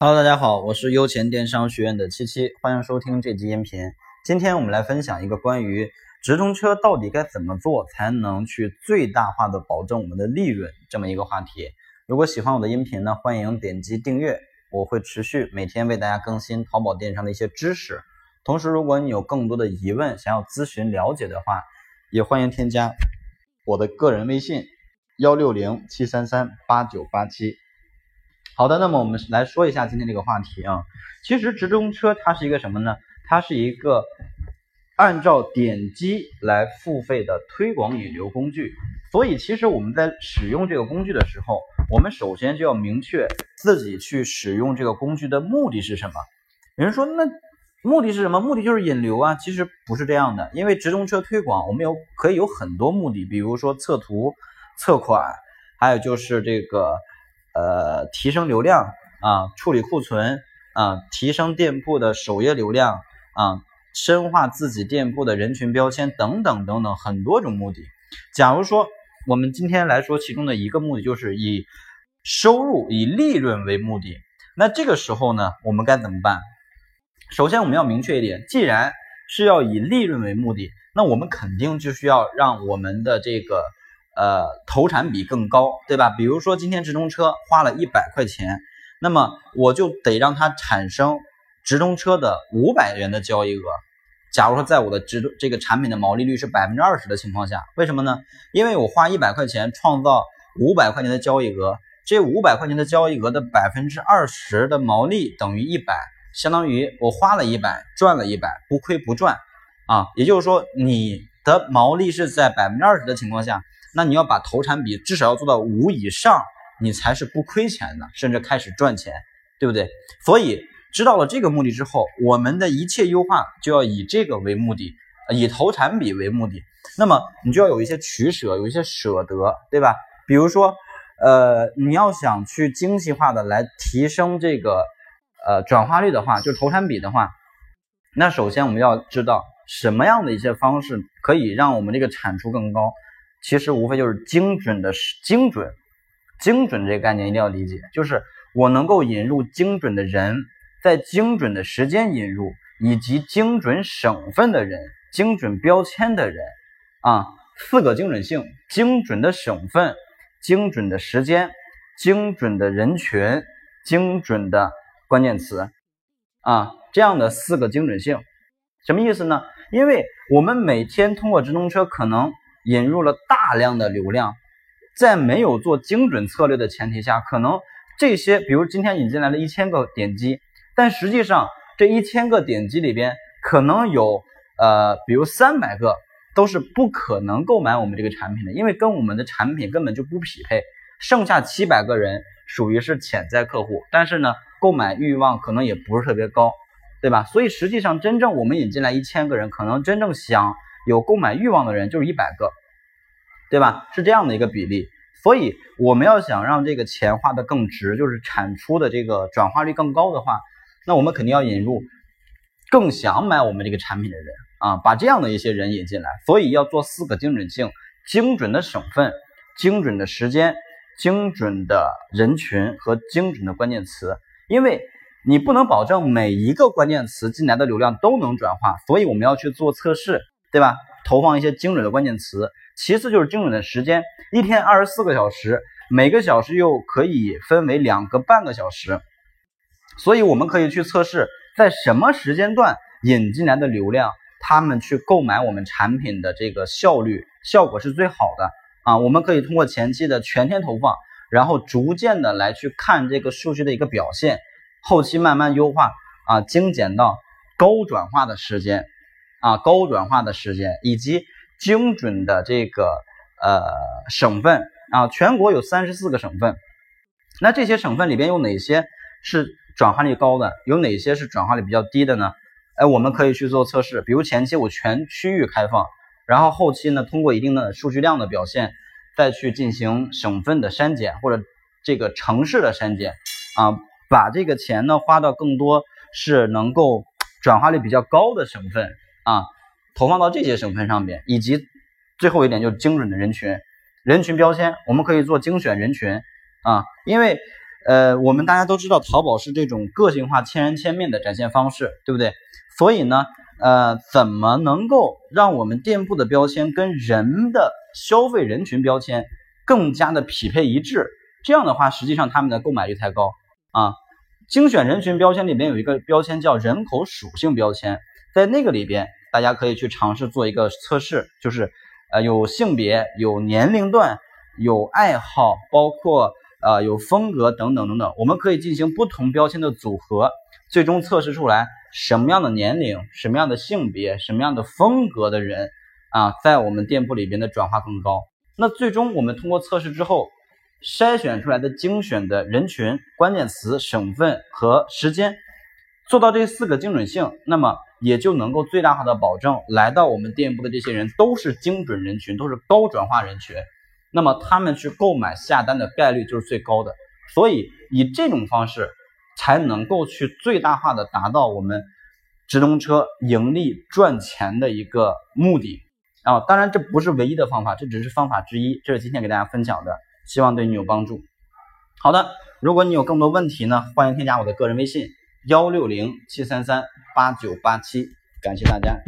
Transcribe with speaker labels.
Speaker 1: Hello，大家好，我是优钱电商学院的七七，欢迎收听这期音频。今天我们来分享一个关于直通车到底该怎么做才能去最大化的保证我们的利润这么一个话题。如果喜欢我的音频呢，欢迎点击订阅，我会持续每天为大家更新淘宝电商的一些知识。同时，如果你有更多的疑问想要咨询了解的话，也欢迎添加我的个人微信幺六零七三三八九八七。好的，那么我们来说一下今天这个话题啊。其实直通车它是一个什么呢？它是一个按照点击来付费的推广引流工具。所以，其实我们在使用这个工具的时候，我们首先就要明确自己去使用这个工具的目的是什么。有人说，那目的是什么？目的就是引流啊。其实不是这样的，因为直通车推广我们有可以有很多目的，比如说测图、测款，还有就是这个。呃，提升流量啊，处理库存啊，提升店铺的首页流量啊，深化自己店铺的人群标签等等等等，很多种目的。假如说我们今天来说其中的一个目的，就是以收入、以利润为目的，那这个时候呢，我们该怎么办？首先我们要明确一点，既然是要以利润为目的，那我们肯定就需要让我们的这个。呃，投产比更高，对吧？比如说今天直通车花了一百块钱，那么我就得让它产生直通车的五百元的交易额。假如说在我的直这个产品的毛利率是百分之二十的情况下，为什么呢？因为我花一百块钱创造五百块钱的交易额，这五百块钱的交易额的百分之二十的毛利等于一百，相当于我花了一百赚了一百，不亏不赚啊。也就是说，你的毛利是在百分之二十的情况下。那你要把投产比至少要做到五以上，你才是不亏钱的，甚至开始赚钱，对不对？所以知道了这个目的之后，我们的一切优化就要以这个为目的，以投产比为目的。那么你就要有一些取舍，有一些舍得，对吧？比如说，呃，你要想去精细化的来提升这个呃转化率的话，就投产比的话，那首先我们要知道什么样的一些方式可以让我们这个产出更高。其实无非就是精准的精准，精准这个概念一定要理解，就是我能够引入精准的人，在精准的时间引入，以及精准省份的人、精准标签的人，啊，四个精准性：精准的省份、精准的时间、精准的人群、精准的关键词，啊，这样的四个精准性，什么意思呢？因为我们每天通过直通车可能。引入了大量的流量，在没有做精准策略的前提下，可能这些，比如今天引进来了一千个点击，但实际上这一千个点击里边，可能有呃，比如三百个都是不可能购买我们这个产品的，因为跟我们的产品根本就不匹配。剩下七百个人属于是潜在客户，但是呢，购买欲望可能也不是特别高，对吧？所以实际上真正我们引进来一千个人，可能真正想。有购买欲望的人就是一百个，对吧？是这样的一个比例，所以我们要想让这个钱花的更值，就是产出的这个转化率更高的话，那我们肯定要引入更想买我们这个产品的人啊，把这样的一些人引进来。所以要做四个精准性：精准的省份、精准的时间、精准的人群和精准的关键词。因为你不能保证每一个关键词进来的流量都能转化，所以我们要去做测试。对吧？投放一些精准的关键词，其次就是精准的时间，一天二十四个小时，每个小时又可以分为两个半个小时，所以我们可以去测试，在什么时间段引进来的流量，他们去购买我们产品的这个效率效果是最好的啊。我们可以通过前期的全天投放，然后逐渐的来去看这个数据的一个表现，后期慢慢优化啊，精简到高转化的时间。啊，高转化的时间以及精准的这个呃省份啊，全国有三十四个省份，那这些省份里边有哪些是转化率高的，有哪些是转化率比较低的呢？哎，我们可以去做测试，比如前期我全区域开放，然后后期呢通过一定的数据量的表现，再去进行省份的删减或者这个城市的删减啊，把这个钱呢花到更多是能够转化率比较高的省份。啊，投放到这些省份上面，以及最后一点就是精准的人群，人群标签，我们可以做精选人群啊，因为呃，我们大家都知道，淘宝是这种个性化、千人千面的展现方式，对不对？所以呢，呃，怎么能够让我们店铺的标签跟人的消费人群标签更加的匹配一致？这样的话，实际上他们的购买率才高啊。精选人群标签里面有一个标签叫人口属性标签，在那个里边，大家可以去尝试做一个测试，就是呃有性别、有年龄段、有爱好，包括呃有风格等等等等，我们可以进行不同标签的组合，最终测试出来什么样的年龄、什么样的性别、什么样的风格的人啊，在我们店铺里边的转化更高。那最终我们通过测试之后。筛选出来的精选的人群、关键词、省份和时间，做到这四个精准性，那么也就能够最大化的保证来到我们店铺的这些人都是精准人群，都是高转化人群，那么他们去购买下单的概率就是最高的。所以以这种方式才能够去最大化的达到我们直通车盈利赚钱的一个目的啊！当然这不是唯一的方法，这只是方法之一，这是今天给大家分享的。希望对你有帮助。好的，如果你有更多问题呢，欢迎添加我的个人微信幺六零七三三八九八七，感谢大家。